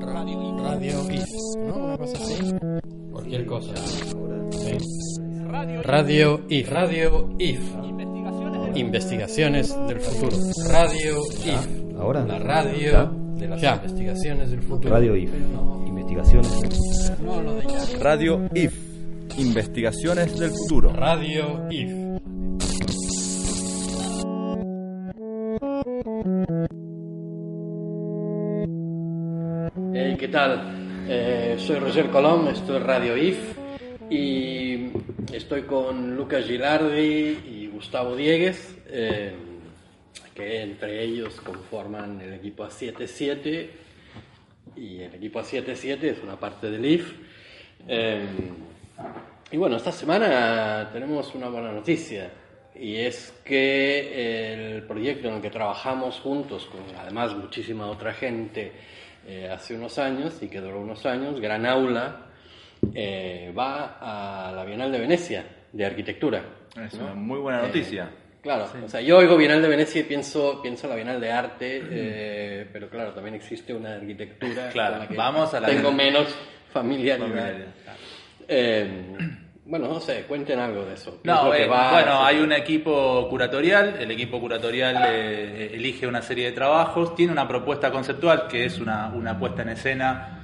Radio, radio IF, ¿no? Una cosa así. Cualquier cosa. Sí. Radio IF. Radio IF. Investigaciones del futuro. Radio IF. Ahora. La radio Ya. de las Ya. investigaciones del futuro. Radio IF. Investigaciones. No, lo de ya. Radio IF. Investigaciones del futuro. Radio IF. Eh, soy Roger Colom, esto es Radio IF y estoy con Lucas Gilardi y Gustavo Diegues, eh, que entre ellos conforman el equipo A77 y el equipo A77 es una parte del IF. Eh, y bueno, esta semana tenemos una buena noticia y es que el proyecto en el que trabajamos juntos con además muchísima otra gente eh, hace unos años y que duró unos años, Gran Aula, eh, va a la Bienal de Venecia de Arquitectura. Es ¿no? una muy buena Eh, noticia. Claro, o sea, yo oigo Bienal de Venecia y pienso, pienso en la Bienal de Arte, eh, pero claro, también existe una arquitectura Claro, con la que vamos a la- tengo menos familiaridad. Familiaridad, Eh, bueno, no sé, cuenten algo de eso. ¿Qué es No, eh, bueno, hay un equipo curatorial, el equipo curatorial eh, elige una serie de trabajos, tiene una propuesta conceptual que es una, una puesta en escena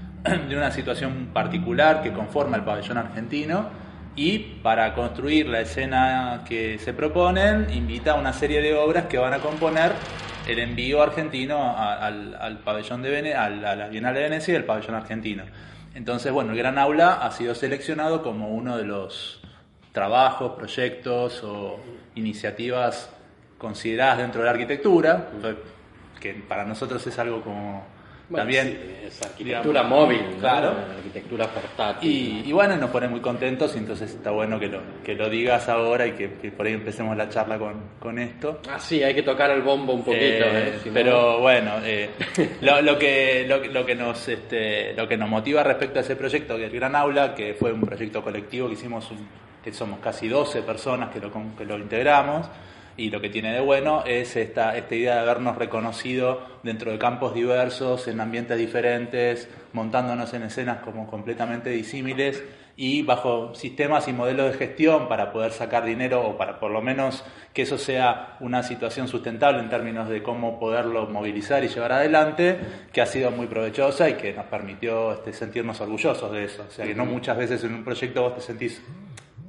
de una situación particular que conforma el pabellón argentino y para construir la escena que se proponen invita a una serie de obras que van a componer el envío argentino al, al pabellón de Vene- al- a la Bienal de Venecia y el pabellón argentino. Entonces, bueno, el Gran Aula ha sido seleccionado como uno de los trabajos, proyectos o iniciativas consideradas dentro de la arquitectura, que para nosotros es algo como Bueno, también... sí, es arquitectura digamos, móvil, ¿no? Claro. arquitectura portátil. Y, y bueno, nos pone muy contentos y entonces está bueno que lo, que lo digas ahora y que, que por ahí empecemos la charla con, con esto. Ah, sí, hay que tocar el bombo un poquito, Eh, ¿eh? Si no- pero bueno, eh, lo, lo que, lo, que- lo que nos, este, lo que nos motiva respecto a ese proyecto, que el Gran Aula, que fue un proyecto colectivo que hicimos, un- que somos casi 12 personas que lo, que lo integramos, y lo que tiene de bueno es esta, esta idea de habernos reconocido dentro de campos diversos, en ambientes diferentes, montándonos en escenas como completamente disímiles y bajo sistemas y modelos de gestión para poder sacar dinero o para por lo menos que eso sea una situación sustentable en términos de cómo poderlo movilizar y llevar adelante, que ha sido muy provechosa y que nos permitió este, sentirnos orgullosos de eso. O sea que no muchas veces en un proyecto vos te sentís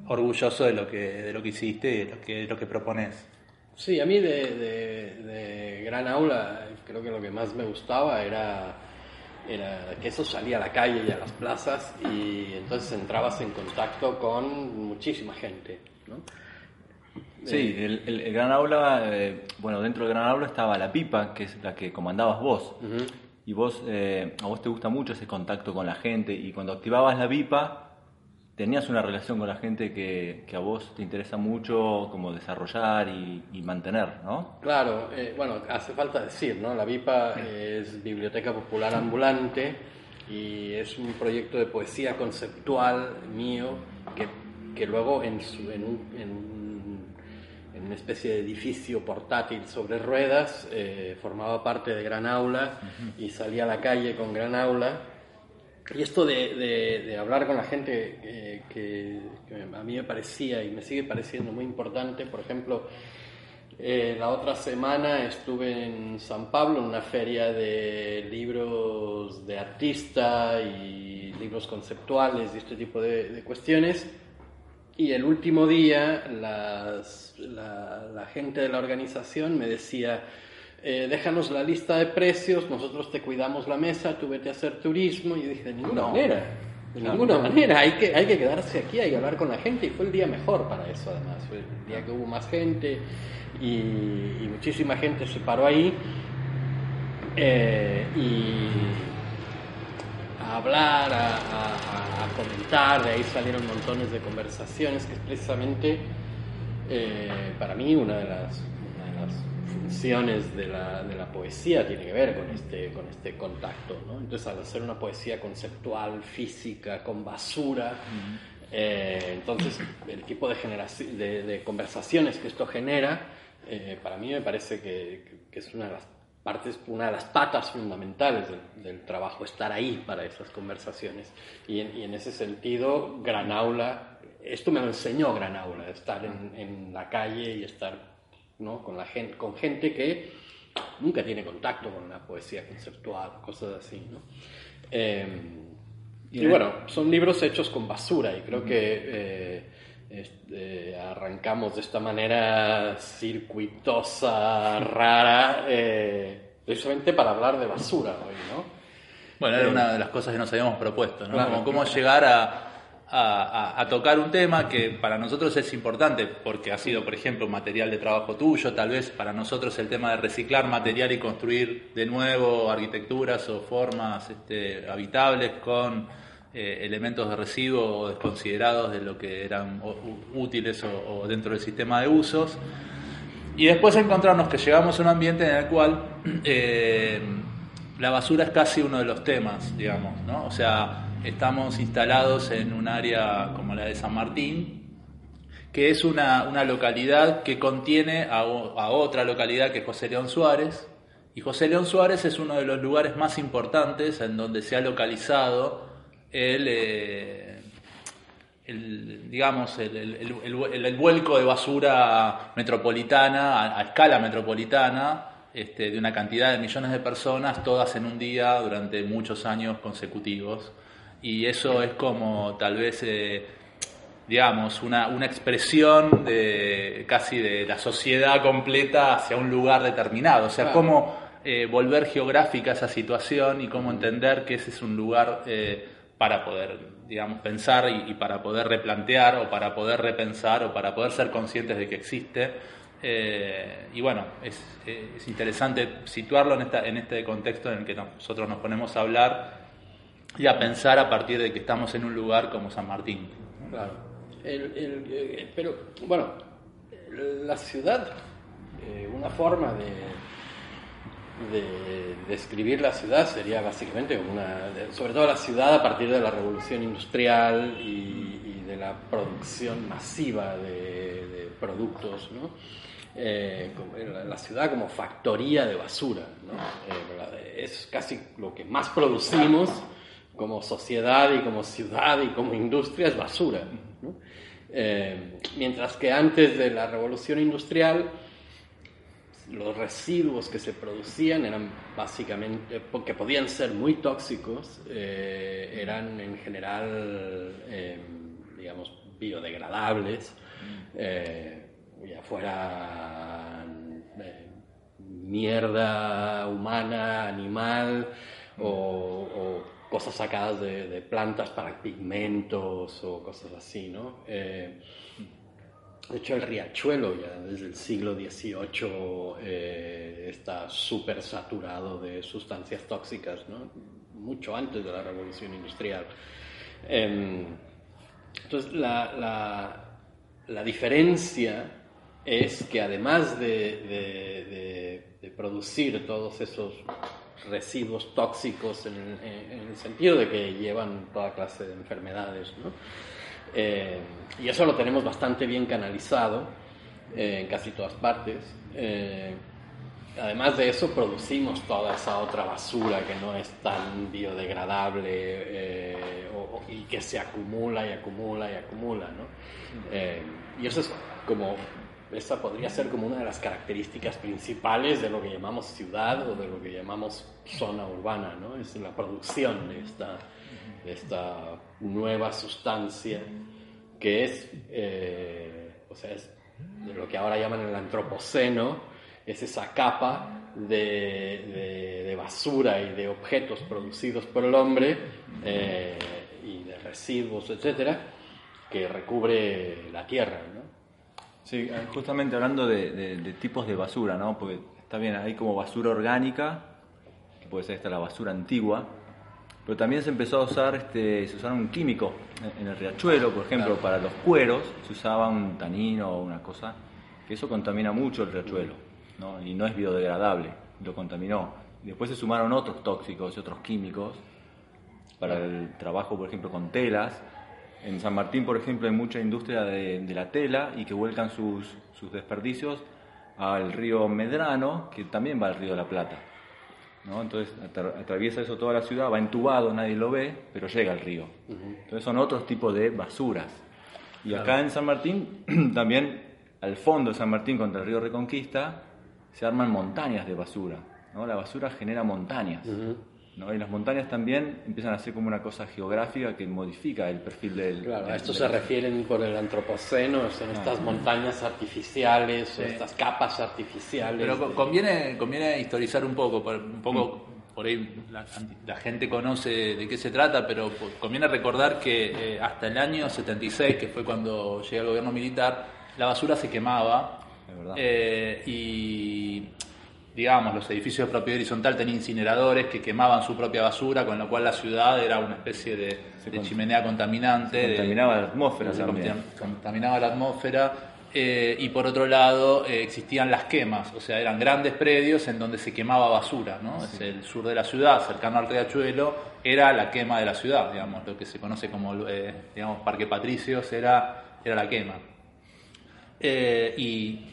orgulloso de lo que, de lo que hiciste y de lo que, de lo que propones. Sí, a mí de, de- de Gran Aula creo que lo que más me gustaba era, era que eso salía a la calle y a las plazas y entonces entrabas en contacto con muchísima gente, ¿no? Sí, el, el- el Gran Aula, eh, bueno, dentro del Gran Aula estaba la pipa, que es la que comandabas vos. Y vos, eh, a vos te gusta mucho ese contacto con la gente y cuando activabas la pipa tenías una relación con la gente que, que a vos te interesa mucho como desarrollar y, y mantener, ¿no? Claro, eh, bueno, hace falta decir, ¿no? La VIPA es Biblioteca Popular Ambulante y es un proyecto de poesía conceptual mío que, que luego en, su- en, un- en un- en una especie de edificio portátil sobre ruedas eh, formaba parte de Gran Aula y salía a la calle con Gran Aula. Y esto de, de- de hablar con la gente eh, que, que a mí me parecía y me sigue pareciendo muy importante, por ejemplo, eh, la otra semana estuve en San Pablo en una feria de libros de artista y libros conceptuales y este tipo de, de cuestiones. Y el último día las- la, la gente de la organización me decía, eh, déjanos la lista de precios, nosotros te cuidamos la mesa, tú vete a hacer turismo. Y yo dije, de ninguna manera, de ninguna manera, hay que, hay que quedarse aquí, hay que hablar con la gente. Y fue el día mejor para eso además, fue el día que hubo más gente y, y muchísima gente se paró ahí. Eh, y a hablar, a, a- a- a comentar, de ahí salieron montones de conversaciones, que es precisamente eh, para mí una de las, una de las funciones de la, de la poesía tiene que ver con este, con este contacto. ¿no? Entonces, al hacer una poesía conceptual, física, con basura, eh, entonces el tipo de, de, de conversaciones que esto genera eh, para mí me parece que, que es una de las partes, una de las patas fundamentales del, del trabajo, estar ahí para esas conversaciones. Y en, y en, ese sentido, Gran Aula, esto me lo enseñó Gran Aula, estar en, en la calle y estar ¿no? con, la gente, con gente que nunca tiene contacto con la poesía conceptual, cosas así. ¿no? Eh, y bueno, son libros hechos con basura y creo que eh, este, arrancamos de esta manera circuitosa, rara, eh, precisamente para hablar de basura hoy, ¿no? Bueno, era Eh, una de las cosas que nos habíamos propuesto, ¿no? Claro. Como cómo llegar a, a- a- a tocar un tema que para nosotros es importante, porque ha sido, por ejemplo, material de trabajo tuyo, tal vez para nosotros el tema de reciclar material y construir de nuevo arquitecturas o formas este, habitables con eh, elementos de residuo desconsiderados de lo que eran útiles o, o dentro del sistema de usos. Y después encontrarnos que llegamos a un ambiente en el cual eh, la basura es casi uno de los temas, digamos, ¿no? O sea, estamos instalados en un área como la de San Martín, que es una, una localidad que contiene a, otra localidad que es José León Suárez. Y José León Suárez es uno de los lugares más importantes en donde se ha localizado el, eh, digamos, el, el- el- el- el vuelco de basura metropolitana, a, a escala metropolitana, este, de una cantidad de millones de personas, todas en un día durante muchos años consecutivos. Y eso es como tal vez, eh, digamos, una, una expresión de casi de la sociedad completa hacia un lugar determinado. O sea, Claro. cómo eh, volver geográfica esa situación y cómo entender que ese es un lugar eh, para poder, digamos, pensar y, y para poder replantear o para poder repensar o para poder ser conscientes de que existe. Y bueno, es, es interesante situarlo en, esta, en este contexto en el que nosotros nos ponemos a hablar y a pensar a partir de que estamos en un lugar como San Martín. Claro. Eh, pero, bueno, la ciudad, eh, una forma de, de describir la ciudad sería básicamente una, sobre todo la ciudad a partir de la revolución industrial y, de la producción masiva de, productos, ¿no? Eh, la, ciudad como factoría de basura, ¿no? Es casi lo que más producimos como sociedad y como ciudad y como industria es basura. Eh, mientras que antes de la revolución industrial, los residuos que se producían eran básicamente, porque podían ser muy tóxicos, eh, eran en general, eh, digamos, biodegradables, ya fuera eh, mierda humana, animal o cosas sacadas de, plantas para pigmentos o cosas así, ¿no? Eh, de hecho, el riachuelo ya desde el siglo XVIII eh, está súper saturado de sustancias tóxicas, ¿no? mucho antes de la revolución industrial. Em, entonces, la, la- diferencia es que además de, de- de- de producir todos esos residuos tóxicos en, el sentido de que llevan toda clase de enfermedades, ¿no? Eh, y eso lo tenemos bastante bien canalizado eh, en casi todas partes. Eh, además de eso, producimos toda esa otra basura que no es tan biodegradable y que se acumula y acumula y acumula. ¿no? Y eso es como, esa podría ser como una de las características principales de lo que llamamos ciudad o de lo que llamamos zona urbana, ¿no? es la producción de esta, de esta nueva sustancia que es, eh, o sea, es de lo que ahora llaman el antropoceno, es esa capa de, de- basura y de objetos producidos por el hombre eh, y de residuos, etcétera, que recubre la tierra, ¿no? Sí, eh, justamente hablando de, de- de tipos de basura, ¿no? Porque está bien, hay como basura orgánica, que puede ser esta la basura antigua, pero también se empezó a usar, este, se usaron químicos en, el riachuelo, por ejemplo, Claro. para los cueros se usaba un tanino o una cosa, que eso contamina mucho el riachuelo, ¿no? Y no es biodegradable, lo contaminó. Después se sumaron otros tóxicos y otros químicos para el trabajo, por ejemplo, con telas. En San Martín, por ejemplo, hay mucha industria de, de la tela y que vuelcan sus, sus desperdicios al río Medrano, que también va al río de la Plata. ¿no? Entonces atra- atraviesa eso toda la ciudad, va entubado, nadie lo ve, pero llega al río. Entonces son otros tipos de basuras. Y acá en San Martín, también al fondo de San Martín contra el río Reconquista, se arman montañas de basura. ¿no? La basura genera montañas. ¿No? Y las montañas también empiezan a ser como una cosa geográfica que modifica el perfil del... Claro, a esto del- se refieren por el antropoceno, son estas montañas artificiales o estas capas artificiales. Pero de- conviene, conviene historizar un poco, por, un poco por ahí la, la gente conoce de qué se trata, pero conviene recordar que eh, hasta el año 76, que fue cuando llega el gobierno militar, la basura se quemaba Es verdad. eh, y digamos los edificios de propiedad horizontal tenían incineradores que quemaban su propia basura, con lo cual la ciudad era una especie de, chimenea contaminante. contaminaba la atmósfera se también. contaminaba la atmósfera eh, y por otro lado eh, existían las quemas, o sea, eran grandes predios en donde se quemaba basura, ¿no? Es el sur de la ciudad, cercano al riachuelo, era la quema de la ciudad, digamos, lo que se conoce como, eh, digamos, Parque Patricios era, era la quema. Eh, y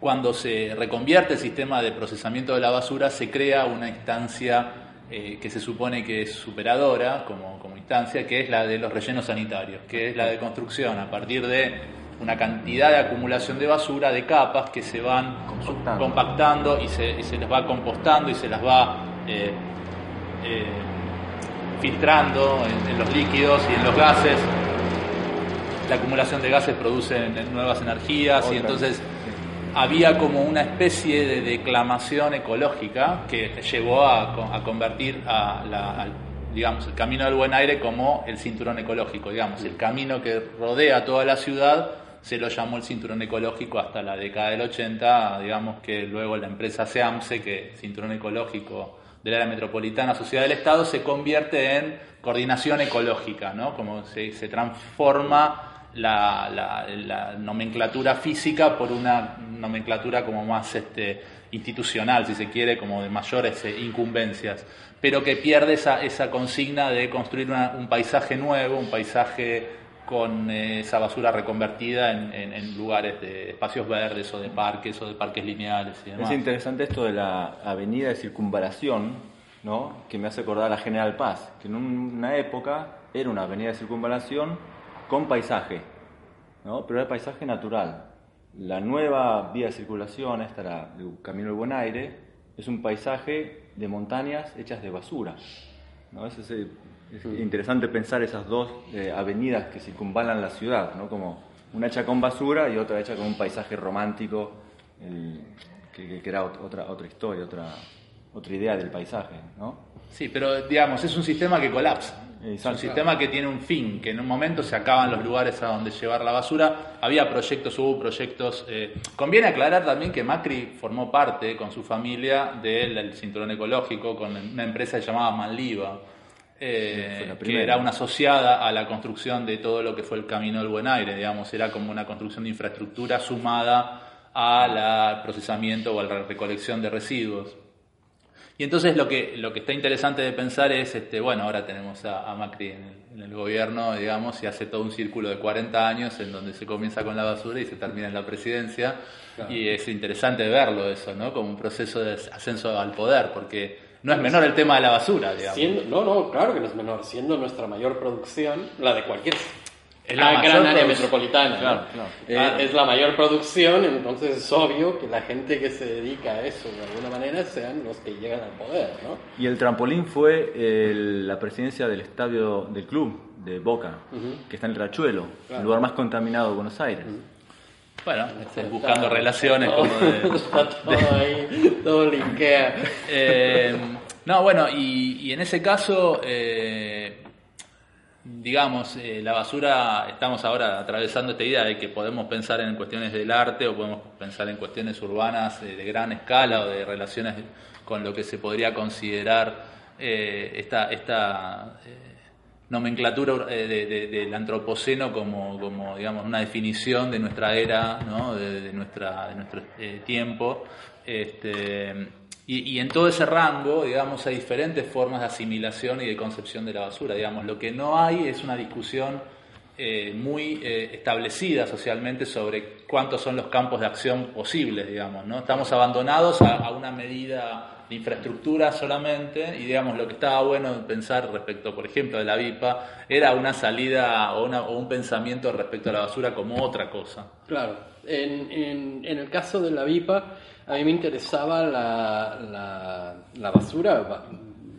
cuando se reconvierte el sistema de procesamiento de la basura, se crea una instancia eh, que se supone que es superadora como, como instancia, que es la de los rellenos sanitarios, que es la de construcción a partir de una cantidad de acumulación de basura, de capas que se van Compactando. compactando y se, y se les va compostando y se las va eh, eh, filtrando en, en los líquidos y en los gases. La acumulación de gases produce nuevas energías y entonces había como una especie de declamación ecológica que llevó a, co- a convertir a la- al, digamos, el camino del buen aire como el cinturón ecológico, digamos, el camino que rodea toda la ciudad se lo llamó el cinturón ecológico hasta la década del 80, digamos que luego la empresa SEAMSE, que cinturón ecológico del área metropolitana, sociedad del Estado, se convierte en coordinación ecológica, ¿no? Como se, se transforma la, la- la nomenclatura física por una nomenclatura como más este, institucional, si se quiere, como de mayores eh, incumbencias, pero que pierde esa, esa consigna de construir una- un paisaje nuevo, un paisaje con eh, esa basura reconvertida en, en- en lugares de espacios verdes o de parques o de parques lineales y demás. Es interesante esto de la avenida de circunvalación, ¿no? que me hace acordar a la General Paz, que en un- una época era una avenida de circunvalación con paisaje, ¿no? pero era paisaje natural. La nueva vía de circulación, esta la del Camino del Buen Aire, es un paisaje de montañas hechas de basura. ¿no? Es, ese- es interesante pensar esas dos eh, avenidas que circunvalan la ciudad, ¿no? como una hecha con basura y otra hecha con un paisaje romántico, el- que, que- que era ot- otra, otra historia, otra, otra idea del paisaje. ¿no? Sí, pero digamos, es un sistema que colapsa. Es un sistema que tiene un fin, que en un momento se acaban los lugares a donde llevar la basura. Había proyectos, hubo proyectos. eh, Conviene aclarar también que Macri formó parte con su familia del cinturón ecológico con una empresa llamada Manliva, eh, Sí, que era una asociada a la construcción de todo lo que fue el Camino del Buen Aire, digamos, era como una construcción de infraestructura sumada al procesamiento o a la recolección de residuos. Y entonces lo que, lo que está interesante de pensar es, este, bueno, ahora tenemos a, a Macri en el, en el gobierno, digamos, y hace todo un círculo de 40 años en donde se comienza con la basura y se termina en la presidencia. Y es interesante verlo eso, ¿no? Como un proceso de ascenso al poder, porque no es menor el tema de la basura, digamos. Siendo, no, no, claro que no es menor, siendo nuestra mayor producción, la de cualquier Es la ah, gran área metropolitana. ¿no? Claro, claro. Eh, Ah. Es la mayor producción, entonces es obvio que la gente que se dedica a eso de alguna manera sean los que llegan al poder, ¿no? Y el trampolín fue el- la presidencia del estadio del club de Boca, que está en el Rachuelo, el lugar más contaminado de Buenos Aires. Bueno, este, buscando relaciones como de, Está todo ahí, todo linkea. Eh, no, bueno, y, y en ese caso, eh, digamos, eh, la basura, estamos ahora atravesando esta idea de que podemos pensar en cuestiones del arte o podemos pensar en cuestiones urbanas eh, de gran escala o de relaciones con lo que se podría considerar eh, esta, esta nomenclatura de- de- del antropoceno como, como, digamos, una definición de nuestra era, ¿no? de, de nuestra, de nuestro tiempo. Este, y, y en todo ese rango, digamos, hay diferentes formas de asimilación y de concepción de la basura. Digamos, lo que no hay es una discusión eh, muy eh, establecida socialmente sobre cuántos son los campos de acción posibles, digamos, ¿no? Estamos abandonados a, una medida de infraestructura solamente y digamos lo que estaba bueno pensar respecto, por ejemplo, de la VIPA era una salida o, una- o un pensamiento respecto a la basura como otra cosa. Claro, en, en- en el caso de la VIPA, a mí me interesaba la, la- basura ba-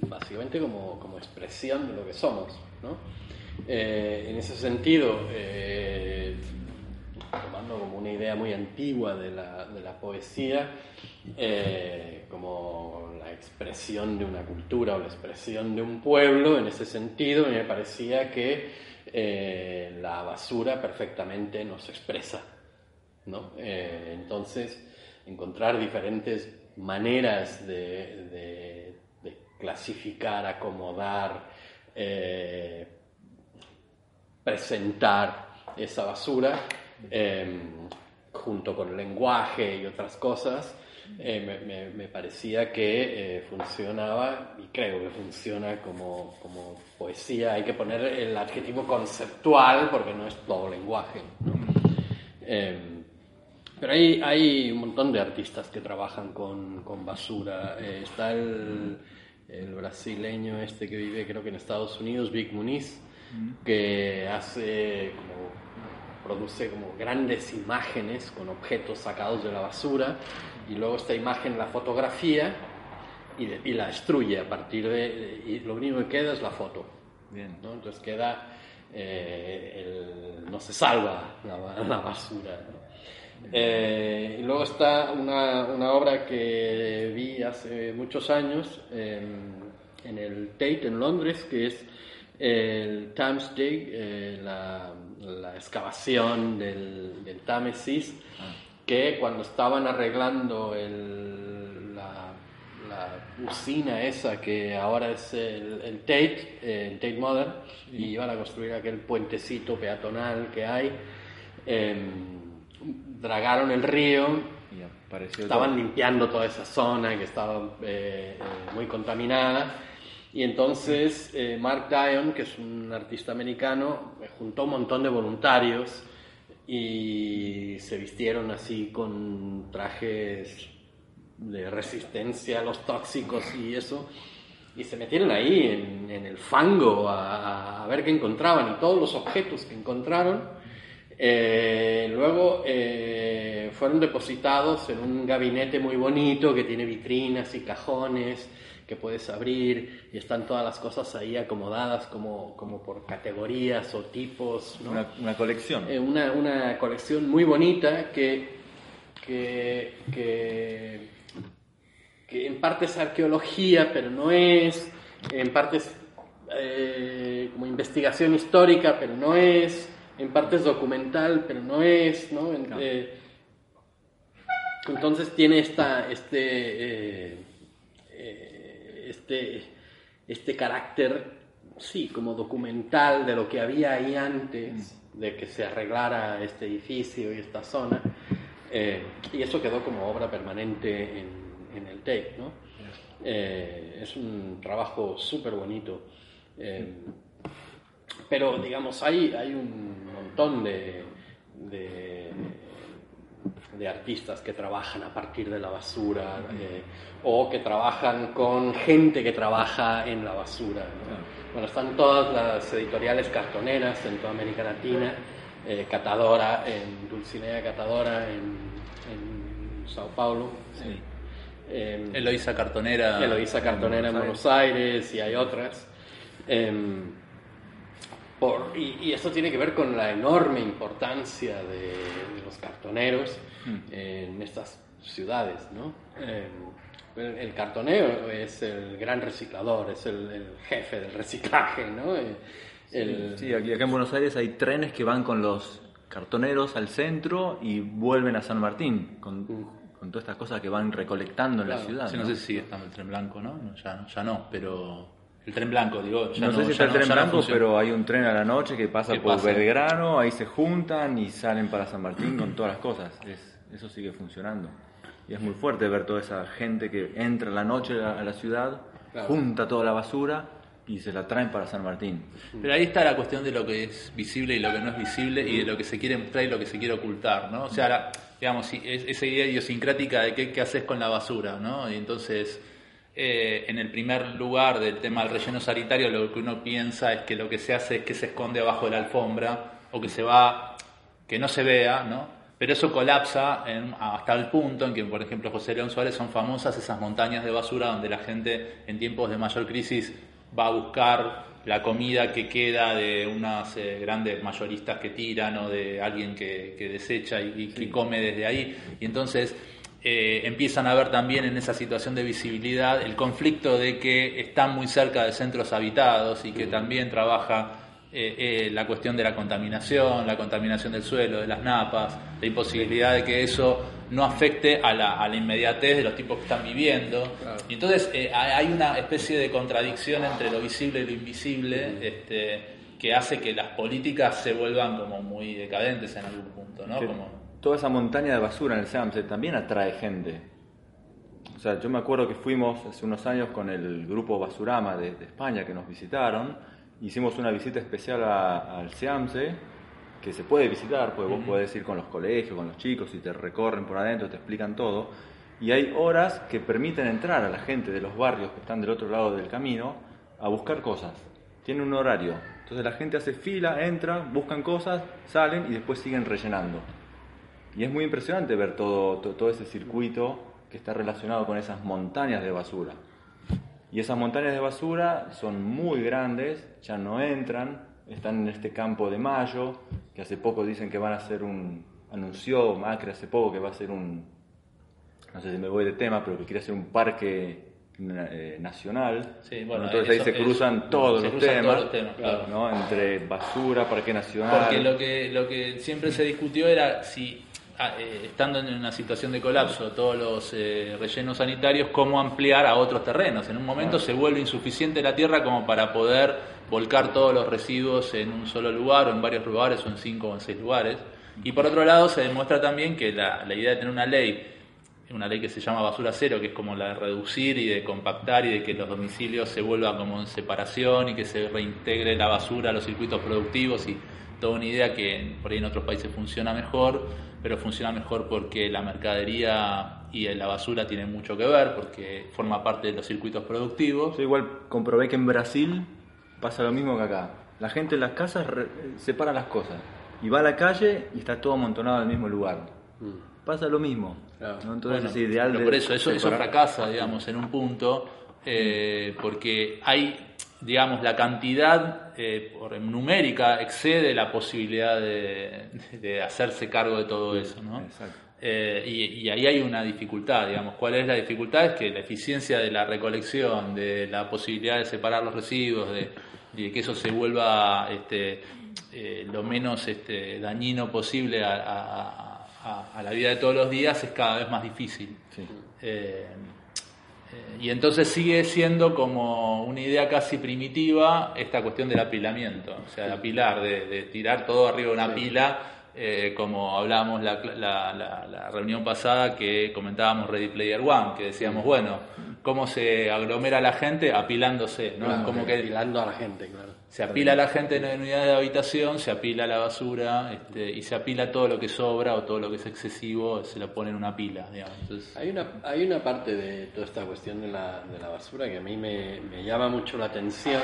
básicamente como, como expresión de lo que somos, ¿no? Eh, en ese sentido, eh, tomando como una idea muy antigua de la, de la poesía, eh, como la expresión de una cultura o la expresión de un pueblo, en ese sentido me parecía que la basura perfectamente nos expresa. ¿no? Entonces, encontrar diferentes maneras de, de- de clasificar, acomodar, eh, presentar esa basura, eh, junto con el lenguaje y otras cosas, eh, me, me- me parecía que eh, funcionaba, y creo que funciona como, como poesía. Hay que poner el adjetivo conceptual porque no es todo lenguaje. ¿no? Eh, pero hay, hay un montón de artistas que trabajan con, con basura. Eh, está el, el brasileño este que vive creo que en Estados Unidos, Vic Muniz, que hace como, produce como grandes imágenes con objetos sacados de la basura y luego esta imagen la fotografía y, de- y la destruye a partir de... y lo único que queda es la foto. Bien. ¿no? Entonces queda, eh, el- no se salva la, ba- la basura. ¿no? Eh, y luego está una, una obra que vi hace muchos años em, en el Tate en Londres, que es el Thames Dig, eh, la, la excavación del, del Támesis, que cuando estaban arreglando el, la, la usina esa que ahora es el, el Tate, eh, el Tate Modern, y iban a construir aquel puentecito peatonal que hay, em, dragaron el río Y apareció estaban todo. limpiando toda esa zona que estaba eh, eh, muy contaminada. Y entonces eh, Mark Dion, que es un artista americano, juntó un montón de voluntarios y se vistieron así con trajes de resistencia a los tóxicos y eso. Y se metieron ahí en, en el fango a, a ver qué encontraban. Y todos los objetos que encontraron eh, luego eh, fueron depositados en un gabinete muy bonito que tiene vitrinas y cajones que puedes abrir y están todas las cosas ahí acomodadas como, como por categorías o tipos. ¿no? Una, una colección. Eh, una, una colección muy bonita que, que, que, que en parte es arqueología, pero no es, en parte es eh, como investigación histórica, pero no es, en parte es documental, pero no es, ¿no? En- eh, entonces tiene esta, este, eh, eh, este, este carácter, sí, como documental de lo que había ahí antes, de que se arreglara este edificio y esta zona. y eso quedó como obra permanente en, en el TAPE, ¿no? Es un trabajo súper bonito. Eh, pero, digamos, hay, hay un montón de, de, de artistas que trabajan a partir de la basura eh, o que trabajan con gente que trabaja en la basura. ¿no? Bueno, están todas las editoriales cartoneras en toda América Latina, eh, Catadora, en Dulcinea Catadora, en, en Sao Paulo. Sí. em, Eloísa Cartonera. Eloísa Cartonera en Buenos Aires y hay otras. Em, por- y, y esto tiene que ver con la enorme importancia de, de los cartoneros en estas ciudades, ¿no? Em, el, el cartonero es el gran reciclador, es el, el jefe del reciclaje, ¿no? Eh, el- Sí, aquí, acá en Buenos Aires hay trenes que van con los cartoneros al centro y vuelven a San Martín con, con todas estas cosas que van recolectando en la Claro. ciudad. Sí, no sé si estando el tren blanco, ¿no? No, ya, ya no, pero. El tren blanco, digo. Ya no, sé si está el tren no blanco, pero hay un tren a la noche que pasa ¿Qué por pasa? Belgrano, ahí se juntan y salen para San Martín con todas las cosas. Es- eso sigue funcionando. Y es muy fuerte ver toda esa gente que entra a la noche a, la ciudad, Claro. junta toda la basura y se la traen para San Martín. Pero ahí está la cuestión de lo que es visible y lo que no es visible y de lo que se quiere mostrar y lo que se quiere ocultar, ¿no? O sea, la- digamos, esa idea idiosincrática de qué, qué haces con la basura, ¿no? Y entonces, eh, en el primer lugar del tema del relleno sanitario, lo que uno piensa es que lo que se hace es que se esconde abajo de la alfombra o que se va, que no se vea, ¿no? Pero eso colapsa en- hasta el punto en que, por ejemplo, José León Suárez son famosas esas montañas de basura donde la gente en tiempos de mayor crisis va a buscar la comida que queda de unas eh, grandes mayoristas que tiran o de alguien que, que desecha y, y que come desde ahí. Y entonces eh, empiezan a ver también en esa situación de visibilidad el conflicto de que están muy cerca de centros habitados y que también trabaja eh, eh, la cuestión de la contaminación, la contaminación del suelo, de las napas, la imposibilidad de que eso no afecte a la, a la inmediatez de los tipos que están viviendo. Y entonces eh, hay una especie de contradicción entre lo visible y lo invisible este, que hace que las políticas se vuelvan como muy decadentes en algún punto, ¿no? Como, Toda esa montaña de basura en el Seamse también atrae gente. O sea, yo me acuerdo que fuimos hace unos años con el grupo Basurama de, de España que nos visitaron. Hicimos una visita especial a- al Seamse, que se puede visitar, porque vos podés ir con los colegios, con los chicos, y te recorren por adentro, te explican todo. Y hay horas que permiten entrar a la gente de los barrios que están del otro lado del camino a buscar cosas. Tiene un horario. Entonces la gente hace fila, entra, buscan cosas, salen y después siguen rellenando. Y es muy impresionante ver todo, to- todo, ese circuito que está relacionado con esas montañas de basura. Y esas montañas de basura son muy grandes, ya no entran, están en este campo de Mayo, que hace poco dicen que van a hacer un, anunció Macri hace poco que va a hacer un, no sé si me voy de tema, pero que quiere hacer un parque eh, nacional. Sí, bueno, entonces ahí eso- se eso- cruzan todos, se los, cruzan temas, todos los temas, claro. ¿no? entre basura, parque nacional. Porque lo que, lo que siempre se discutió era si, estando en una situación de colapso, todos los eh, rellenos sanitarios, cómo ampliar a otros terrenos. En un momento se vuelve insuficiente la tierra como para poder volcar todos los residuos en un solo lugar o en varios lugares o en cinco o en seis lugares. Y por otro lado se demuestra también que la, la idea de tener una ley una ley que se llama basura cero, que es como la de reducir y de compactar y de que los domicilios se vuelvan como en separación y que se reintegre la basura a los circuitos productivos y toda una idea que por ahí en otros países funciona mejor, pero funciona mejor porque la mercadería y la basura tienen mucho que ver, porque forma parte de los circuitos productivos. Yo igual comprobé que en Brasil pasa lo mismo que acá. La gente en las casas re- separa las cosas y va a la calle y está todo amontonado en el mismo lugar. Pasa lo mismo. Claro. ¿no? Entonces Bueno, es ideal pero de por eso, eso, fracasa, digamos, en un punto, eh, porque hay, digamos, la cantidad eh, por- numérica excede la posibilidad de, de hacerse cargo de todo eso, ¿no? Eh, y, y ahí hay una dificultad, digamos. ¿Cuál es la dificultad? Es que la eficiencia de la recolección, de la posibilidad de separar los residuos, de, de que eso se vuelva este, eh, lo menos este, dañino posible a, a- a- a la vida de todos los días, es cada vez más difícil. Sí. Eh, y entonces sigue siendo como una idea casi primitiva esta cuestión del apilamiento, o sea, de apilar, de, de tirar todo arriba de una pila, eh, como hablábamos la, la, la- la reunión pasada que comentábamos Ready Player One, que decíamos, bueno, ¿cómo se aglomera la gente? Apilándose, ¿no? Claro, como que apilando a la gente, claro. se apila la gente en unidades de habitación, se apila la basura este, y se apila todo lo que sobra o todo lo que es excesivo, se lo pone en una pila, digamos. Entonces, Hay una, hay una parte de toda esta cuestión de la, de la basura que a mí me, me llama mucho la atención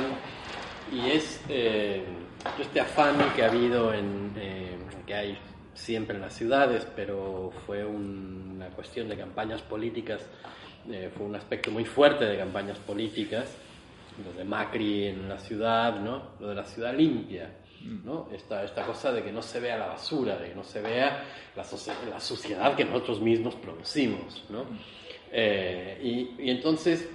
y es eh, este afán que ha habido en, eh, que hay siempre en las ciudades, pero fue un- una cuestión de campañas políticas, eh, fue un aspecto muy fuerte de campañas políticas, lo de Macri en la ciudad, ¿no? lo de la ciudad limpia. ¿no? Esta, esta cosa de que no se vea la basura, de que no se vea la, la suciedad que nosotros mismos producimos. ¿no? Eh, y, y entonces,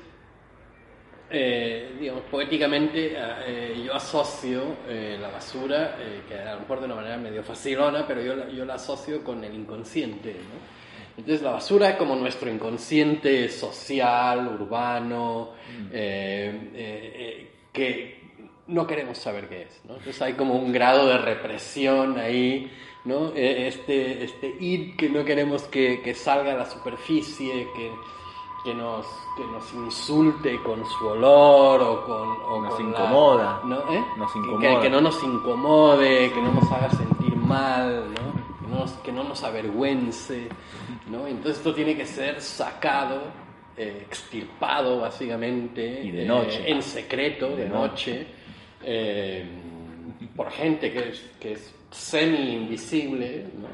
eh, digamos, poéticamente eh, yo asocio eh, la basura, eh, que a lo mejor de una manera medio facilona, pero yo la, yo la asocio con el inconsciente. ¿no? Entonces la basura es como nuestro inconsciente social, urbano, eh, eh, eh, que no queremos saber qué es. ¿no? Entonces hay como un grado de represión ahí, ¿no? Eh, este, este id que no queremos que, que salga a la superficie, que, que nos, que nos insulte con su olor o con... O Nos con la- incomoda. ¿no? ¿Eh? Nos Que- incomoda. Que, no nos incomode, que no nos haga sentir mal, ¿no? Que, no nos, que no nos avergüence. ¿no? Entonces esto tiene que ser sacado, eh, extirpado básicamente. Y de eh, noche. en secreto, de, De noche. eh, por gente que es, que es semi-invisible. ¿no?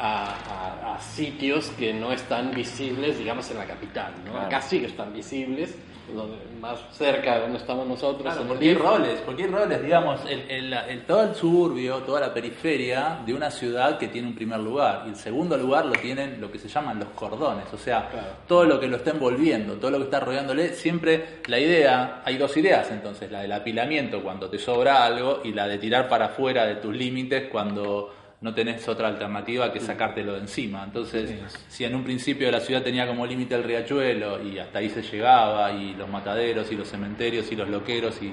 A, a- a sitios que no están visibles, digamos, en la capital. ¿no? Claro. Acá sí que están visibles, donde- más cerca de donde estamos nosotros. Claro, porque hay roles, porque hay roles, digamos, el, el- el- todo el suburbio, toda la periferia de una ciudad que tiene un primer lugar y el segundo lugar lo tienen lo que se llaman los cordones, o sea, Claro. todo lo que lo está envolviendo, todo lo que está rodeándole, siempre la idea, hay dos ideas entonces, la del apilamiento cuando te sobra algo y la de tirar para afuera de tus límites cuando no tenés otra alternativa que sacártelo de encima. Entonces, si en un principio la ciudad tenía como límite el riachuelo y hasta ahí se llegaba, y los mataderos y los cementerios y los loqueros y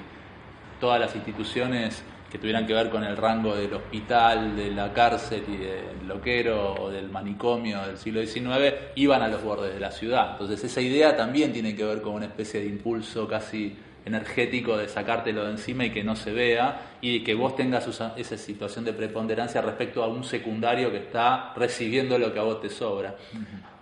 todas las instituciones que tuvieran que ver con el rango del hospital, de la cárcel y del loquero o del manicomio del siglo XIX, iban a los bordes de la ciudad. Entonces esa idea también tiene que ver con una especie de impulso casi energético de sacártelo de encima y que no se vea y que vos tengas esa situación de preponderancia respecto a un secundario que está recibiendo lo que a vos te sobra.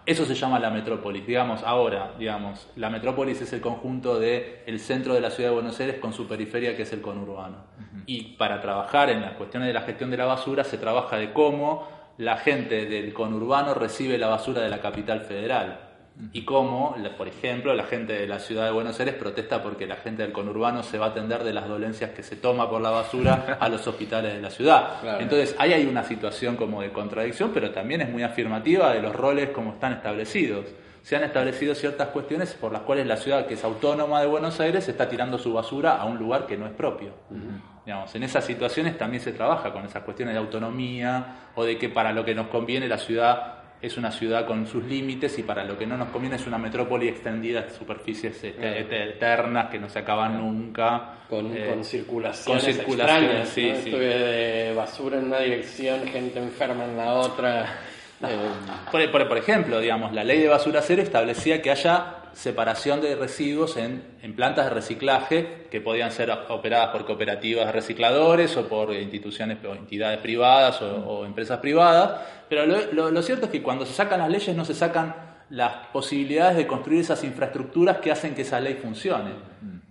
Eso se llama la metrópolis. Digamos, ahora, digamos, la metrópolis es el conjunto del el centro de la ciudad de Buenos Aires con su periferia, que es el conurbano. Y para trabajar en las cuestiones de la gestión de la basura, se trabaja de cómo la gente del conurbano recibe la basura de la capital federal. Y cómo, por ejemplo, la gente de la ciudad de Buenos Aires protesta porque la gente del conurbano se va a atender de las dolencias que se toma por la basura a los hospitales de la ciudad. Claro. Entonces, ahí hay una situación como de contradicción, pero también es muy afirmativa de los roles como están establecidos. Se han establecido ciertas cuestiones por las cuales la ciudad, que es autónoma de Buenos Aires, está tirando su basura a un lugar que no es propio. Digamos, en esas situaciones también se trabaja con esas cuestiones de autonomía o de que para lo que nos conviene la ciudad es una ciudad con sus límites y para lo que no nos conviene es una metrópoli extendida de superficies este, este, eternas que no se acaban nunca. Con, Eh, con circulaciones con circulaciones, extrañas, sí, ¿no? sí. Esto de basura en una dirección, gente enferma en la otra. eh, Por, por- por ejemplo, digamos, la ley de basura cero establecía que haya separación de residuos en, en plantas de reciclaje que podían ser operadas por cooperativas de recicladores o por instituciones o entidades privadas o, o empresas privadas. Pero lo, lo- lo cierto es que cuando se sacan las leyes no se sacan las posibilidades de construir esas infraestructuras que hacen que esa ley funcione.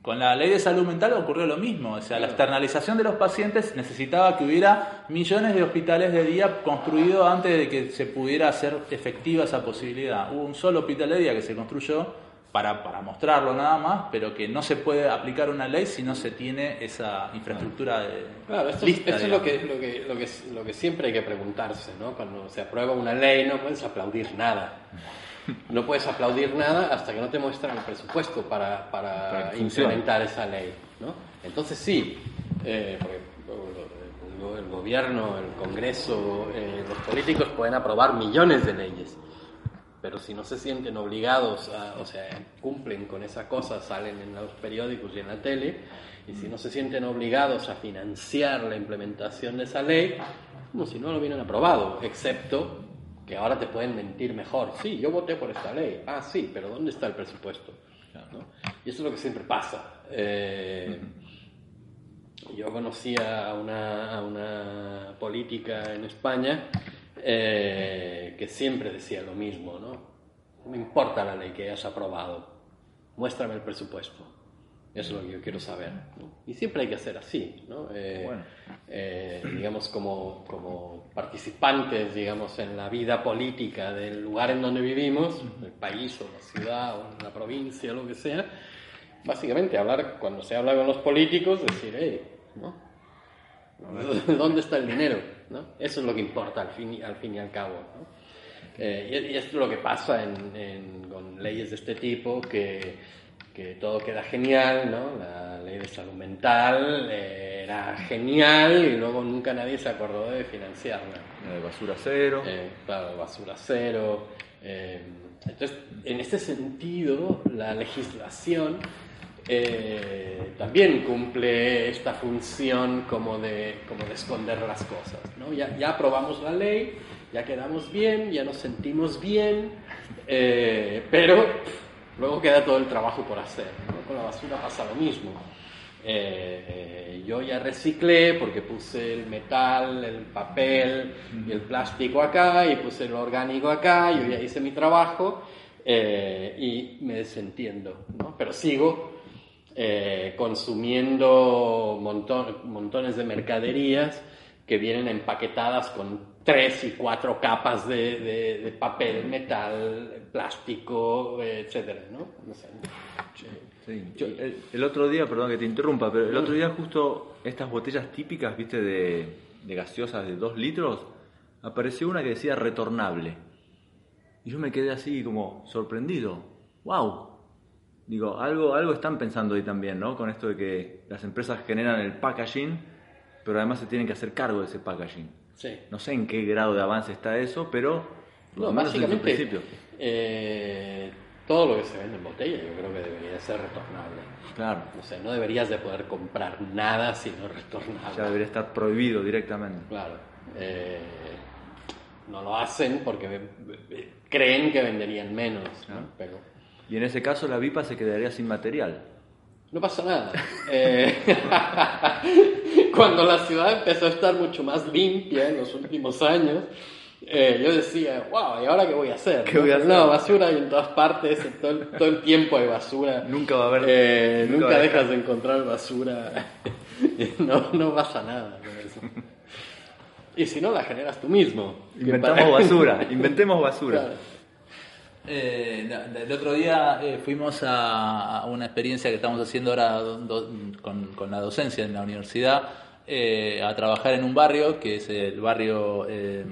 Con la ley de salud mental ocurrió lo mismo, o sea, la externalización de los pacientes necesitaba que hubiera millones de hospitales de día construidos antes de que se pudiera hacer efectiva esa posibilidad. Hubo un solo hospital de día que se construyó para, para mostrarlo nada más, pero que no se puede aplicar una ley si no se tiene esa infraestructura de Claro, esto, lista, esto es lo que, lo, que, lo, que, lo que siempre hay que preguntarse, ¿no? Cuando se aprueba una ley no puedes aplaudir nada. No puedes aplaudir nada hasta que no te muestran el presupuesto para, para, Para implementar esa ley, ¿no? Entonces sí, eh, el gobierno, el Congreso, eh, los políticos pueden aprobar millones de leyes, pero si no se sienten obligados, a, o sea, cumplen con esa cosa, salen en los periódicos y en la tele, y si no se sienten obligados a financiar la implementación de esa ley, como si no lo hubieran aprobado, excepto que ahora te pueden mentir mejor. Sí, yo voté por esta ley. Ah, sí, pero ¿dónde está el presupuesto? ¿No? Y eso es lo que siempre pasa. Eh, yo conocía a una, a una política en España eh, que siempre decía lo mismo, ¿no? No me importa la ley que hayas aprobado, muéstrame el presupuesto. Eso es lo que yo quiero saber. ¿no? Y siempre hay que hacer así, ¿no? Eh, Bueno. eh, digamos, como, como participantes, digamos, en la vida política del lugar en donde vivimos, el país o la ciudad o la provincia, lo que sea, básicamente hablar, cuando se habla con los políticos, decir, hey, ¿no? ¿Dónde está el dinero? ¿No? Eso es lo que importa al fin y al, fin y al cabo. ¿no? Eh, y, y esto es lo que pasa en- en- con leyes de este tipo, que, que todo queda genial, ¿no? La ley de salud mental eh, era genial y luego nunca nadie se acordó de financiarla. La de basura cero. Eh, claro, basura cero. entonces, en este sentido, la legislación eh, también cumple esta función como de, como de esconder las cosas. ¿no? Ya, ya aprobamos la ley, ya quedamos bien, ya nos sentimos bien, Eh, pero luego queda todo el trabajo por hacer. ¿no? Con la basura pasa lo mismo. Eh, yo ya reciclé porque puse el metal, el papel y el plástico acá y puse el orgánico acá, yo ya hice mi trabajo y me desentiendo, ¿no? pero sigo eh, consumiendo montón- montones de mercaderías que vienen empaquetadas con tres y cuatro capas de, de- de papel, metal, plástico, eh, etcétera, ¿no? No sé. Sí, yo, el, el otro día, perdón que te interrumpa, pero el otro día justo estas botellas típicas, viste, de, de gaseosas de 2 litros, apareció una que decía retornable. Y yo me quedé así como sorprendido. ¡Wow! Digo, algo, algo están pensando ahí también, ¿no? Con esto de que las empresas generan el packaging, pero además se tienen que hacer cargo de ese packaging. Sí. No sé en qué grado de avance está eso, pero No, lo básicamente, principio. eh, todo lo que se vende en botella yo creo que debería ser retornable. Claro, O sea, no deberías de poder comprar nada si no es retornable. ya debería estar prohibido directamente. Claro. Eh, no lo hacen porque ve- creen que venderían menos, ¿no? pero Y en ese caso la VIPA se quedaría sin material. no pasa nada. Eh, cuando la ciudad empezó a estar mucho más limpia en los últimos años, eh, yo decía, wow, ¿y ahora qué voy a hacer? ¿Qué voy a hacer? No, basura hay en todas partes, en todo, el- todo el tiempo hay basura. Nunca va a haber- Eh, nunca nunca dejas de encontrar basura. no, no pasa nada con eso. Y si no, la generas tú mismo. Inventamos para- basura, inventemos basura. Claro. Eh, la- el otro día eh, fuimos a, una experiencia que estamos haciendo ahora con, la docencia en la universidad, eh, a trabajar en un barrio que es el barrio, eh,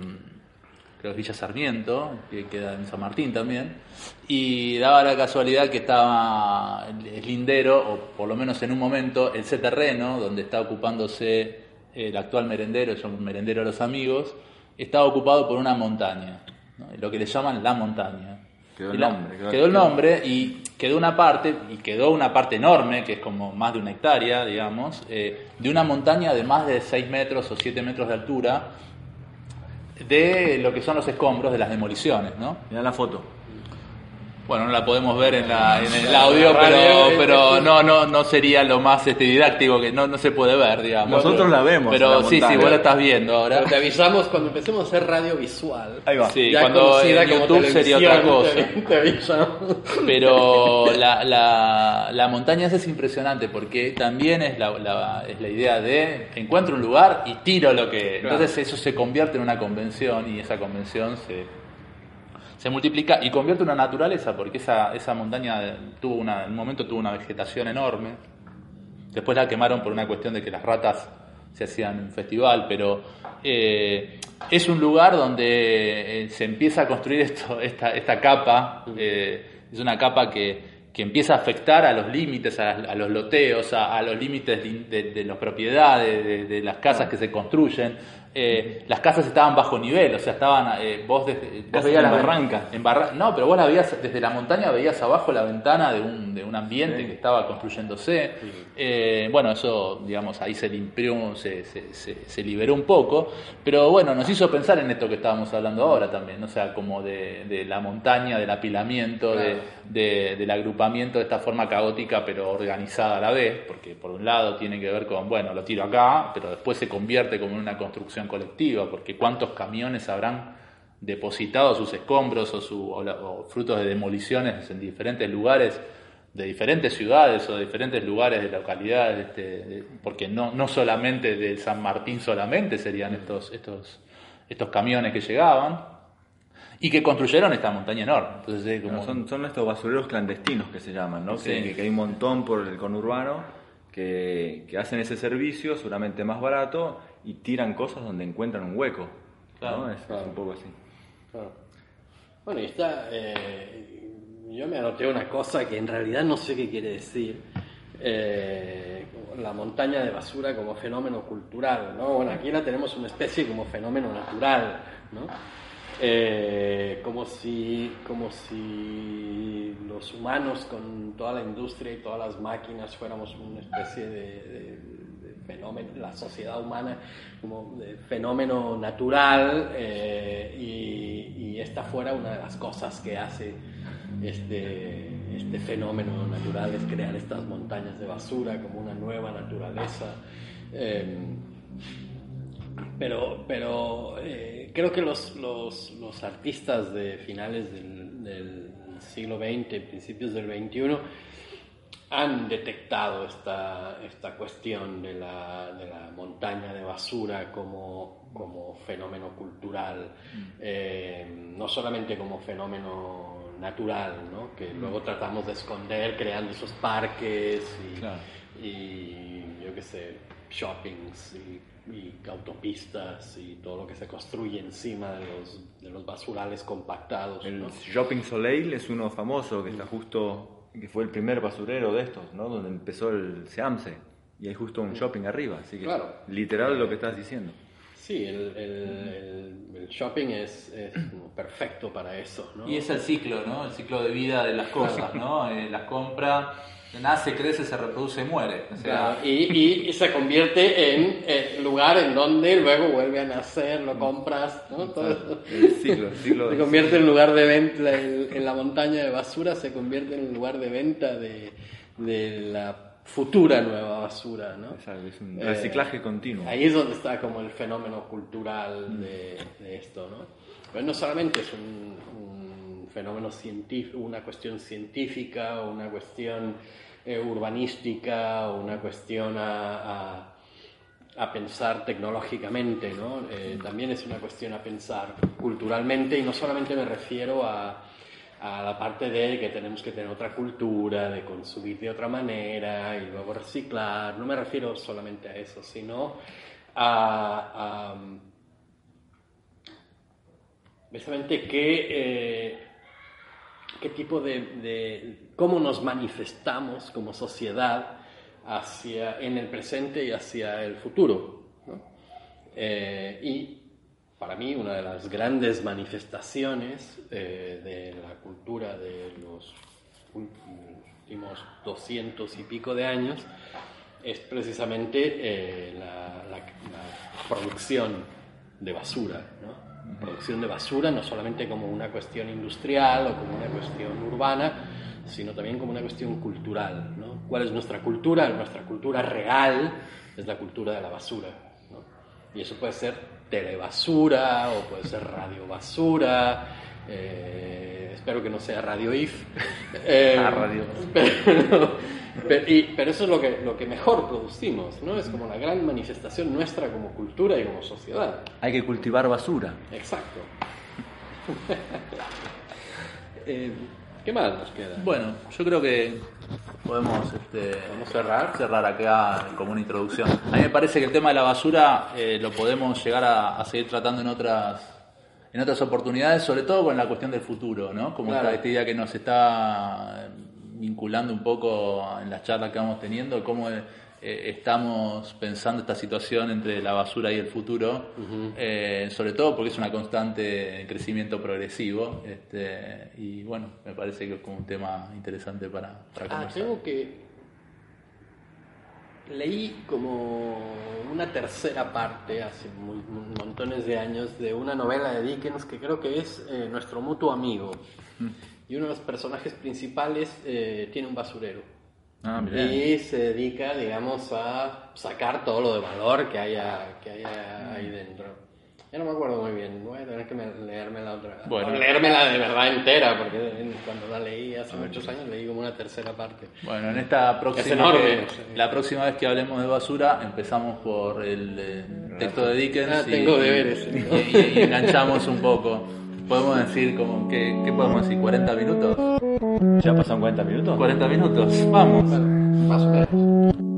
creo que Villa Sarmiento, que queda en San Martín también, y daba la casualidad que estaba el, lindero, o por lo menos en un momento, ese terreno donde está ocupándose el actual merendero, un merendero de los amigos, estaba ocupado por una montaña, ¿no? lo que le llaman la montaña. Quedó el Y la- nombre, quedó- quedó el quedó- nombre y quedó una parte, y quedó una parte enorme, que es como más de una hectárea, digamos, eh, de una montaña de más de 6 metros o 7 metros de altura, de lo que son los escombros de las demoliciones, ¿no? Mirá la foto. Bueno, no la podemos ver en, la, en el audio, pero, pero este- no, no, no sería lo más este, didáctico, que no, no se puede ver, digamos. Nosotros la vemos, Pero la sí, sí, vos la estás viendo ahora. Pero te avisamos cuando empecemos a hacer radio visual. Ahí va. Sí, ya cuando conocida en YouTube sería otra cosa. televisión, Te, te avisamos. Pero la, la, la montaña esa es impresionante porque también es la, la- es la idea de encuentro un lugar y tiro lo que... Claro. Entonces eso se convierte en una convención y esa convención se, se multiplica y convierte una naturaleza porque esa, esa montaña tuvo una, en un momento tuvo una vegetación enorme. Después la quemaron por una cuestión de que las ratas se hacían un festival, pero eh, es un lugar donde eh, se empieza a construir esto, esta, esta capa, eh, es una capa que, que empieza a afectar a los límites, a, a los loteos, a, los límites de, las propiedades, de, de las casas que se construyen. Eh, las casas estaban bajo nivel, o sea, estaban, eh, vos, desde, vos veías en la- barranca. en barra- no, pero vos la veías desde la montaña, veías abajo la ventana de un, de un ambiente que estaba construyéndose. Eh, bueno, eso, digamos, ahí se limpió, se, se, se- se liberó un poco, pero bueno, nos hizo pensar en esto que estábamos hablando ahora también, o sea, como de, de la montaña, del apilamiento, de- del agrupamiento de esta forma caótica pero organizada a la vez, porque por un lado tiene que ver con, bueno, lo tiro acá, pero después se convierte como en una construcción colectiva, porque cuántos camiones habrán depositado sus escombros o, su, o la- o frutos de demoliciones en diferentes lugares de diferentes ciudades o de diferentes lugares de localidades, este, de- porque no, no solamente de San Martín solamente serían estos, estos, estos camiones que llegaban y que construyeron esta montaña enorme. Entonces, es como- Son, son estos basureros clandestinos que se llaman, ¿no? Sí. Que hay un montón por el conurbano que, que hacen ese servicio, seguramente más barato, y tiran cosas donde encuentran un hueco. Claro, ¿no? Es, es claro. un poco así. Claro. Bueno, y está. eh, yo me anoté una cosa que en realidad no sé qué quiere decir. eh, la montaña de basura como fenómeno cultural, ¿no? Bueno, aquí la tenemos una especie como fenómeno natural, ¿no? Eh, como si como si los humanos con toda la industria y todas las máquinas fuéramos una especie de, de- fenómeno, la sociedad humana como fenómeno natural eh, y, esta fuera una de las cosas que hace este, este fenómeno natural, es crear estas montañas de basura como una nueva naturaleza. Eh, pero pero eh, creo que los, los, los, artistas de finales del, del siglo XX, principios del XXI, han detectado esta, esta cuestión de la, de la, montaña de basura como, como fenómeno cultural, mm. eh, no solamente como fenómeno natural, ¿no? que mm. luego tratamos de esconder creando esos parques y, y yo qué sé, shoppings y, autopistas y todo lo que se construye encima de los, de los basurales compactados. El Shopping Soleil es uno famoso que está justo que fue el primer basurero de estos, ¿no? Donde empezó el Seamse. Y hay justo un shopping arriba, así que literal lo que estás diciendo. Sí, el, el, shopping es, es, perfecto para eso, ¿no? Y es el ciclo, ¿no? El ciclo de vida de las cosas, ¿no? Eh, la compra nace, crece, se reproduce y muere. y, y, se convierte en el lugar en donde luego vuelve a nacer, lo compras, ¿no? Todo el ciclo, el Se convierte en lugar de venta, en, la montaña de basura se convierte en el lugar de venta de, de la futura nueva basura, ¿no? es un reciclaje continuo. Ahí es donde está como el fenómeno cultural de, esto, ¿no? Pero no solamente es un, fenómeno científico, una cuestión científica, o una cuestión eh, urbanística, o una cuestión a, a, pensar tecnológicamente, ¿no? Eh, también es una cuestión a pensar culturalmente y no solamente me refiero a a la parte de que tenemos que tener otra cultura, de consumir de otra manera y luego reciclar. No me refiero solamente a eso, sino a, a precisamente qué, eh, qué tipo de, de, cómo nos manifestamos como sociedad hacia, en el presente y hacia el futuro. ¿no? Eh, y para mí una de las grandes manifestaciones eh, de la cultura de los últimos doscientos y pico de años es precisamente eh, la, producción de basura. ¿no? Producción de basura no solamente como una cuestión industrial o como una cuestión urbana, sino también como una cuestión cultural. ¿no? ¿Cuál es nuestra cultura? Nuestra cultura real es la cultura de la basura. ¿no? Y eso puede ser telebasura o puede ser radio basura. Eh, espero que no sea radio if. Eh, ah, radio. Pero, pero, eso es lo que, lo que mejor producimos, ¿no? Es como la gran manifestación nuestra como cultura y como sociedad. Hay que cultivar basura. Exacto. eh, ¿Qué más nos queda? Bueno, yo creo que podemos, este, cerrar? cerrar acá como una introducción. A mí me parece que el tema de la basura eh, lo podemos llegar a, seguir tratando en otras en otras oportunidades, sobre todo con la cuestión del futuro, ¿no? Como esta idea que nos está vinculando un poco en las charlas que vamos teniendo, cómo eh, estamos pensando esta situación entre la basura y el futuro, eh, sobre todo porque es una constante crecimiento progresivo. Este, y bueno, me parece que es como un tema interesante para, para ah, conversar. tengo que. Leí como una tercera parte hace montones de años de una novela de Dickens que creo que es eh, Nuestro mutuo amigo. Mm. Y uno de los personajes principales tiene un basurero. Ah, y se dedica, digamos, a sacar todo lo de valor que haya, que haya ahí dentro. Ya no me acuerdo muy bien, voy a tener que leerme la otra. Bueno. Leérmela de verdad entera, porque cuando la leí hace muchos años leí como una tercera parte. Bueno, en esta próxima. la próxima vez que hablemos de basura, empezamos por el eh, texto de Dickens. Ah, tengo deberes. Y, enganchamos un poco. Podemos decir, como, ¿qué, ¿qué podemos decir? ¿40 minutos? ¿Ya pasan 40 minutos? 40 minutos, vamos. más o menos.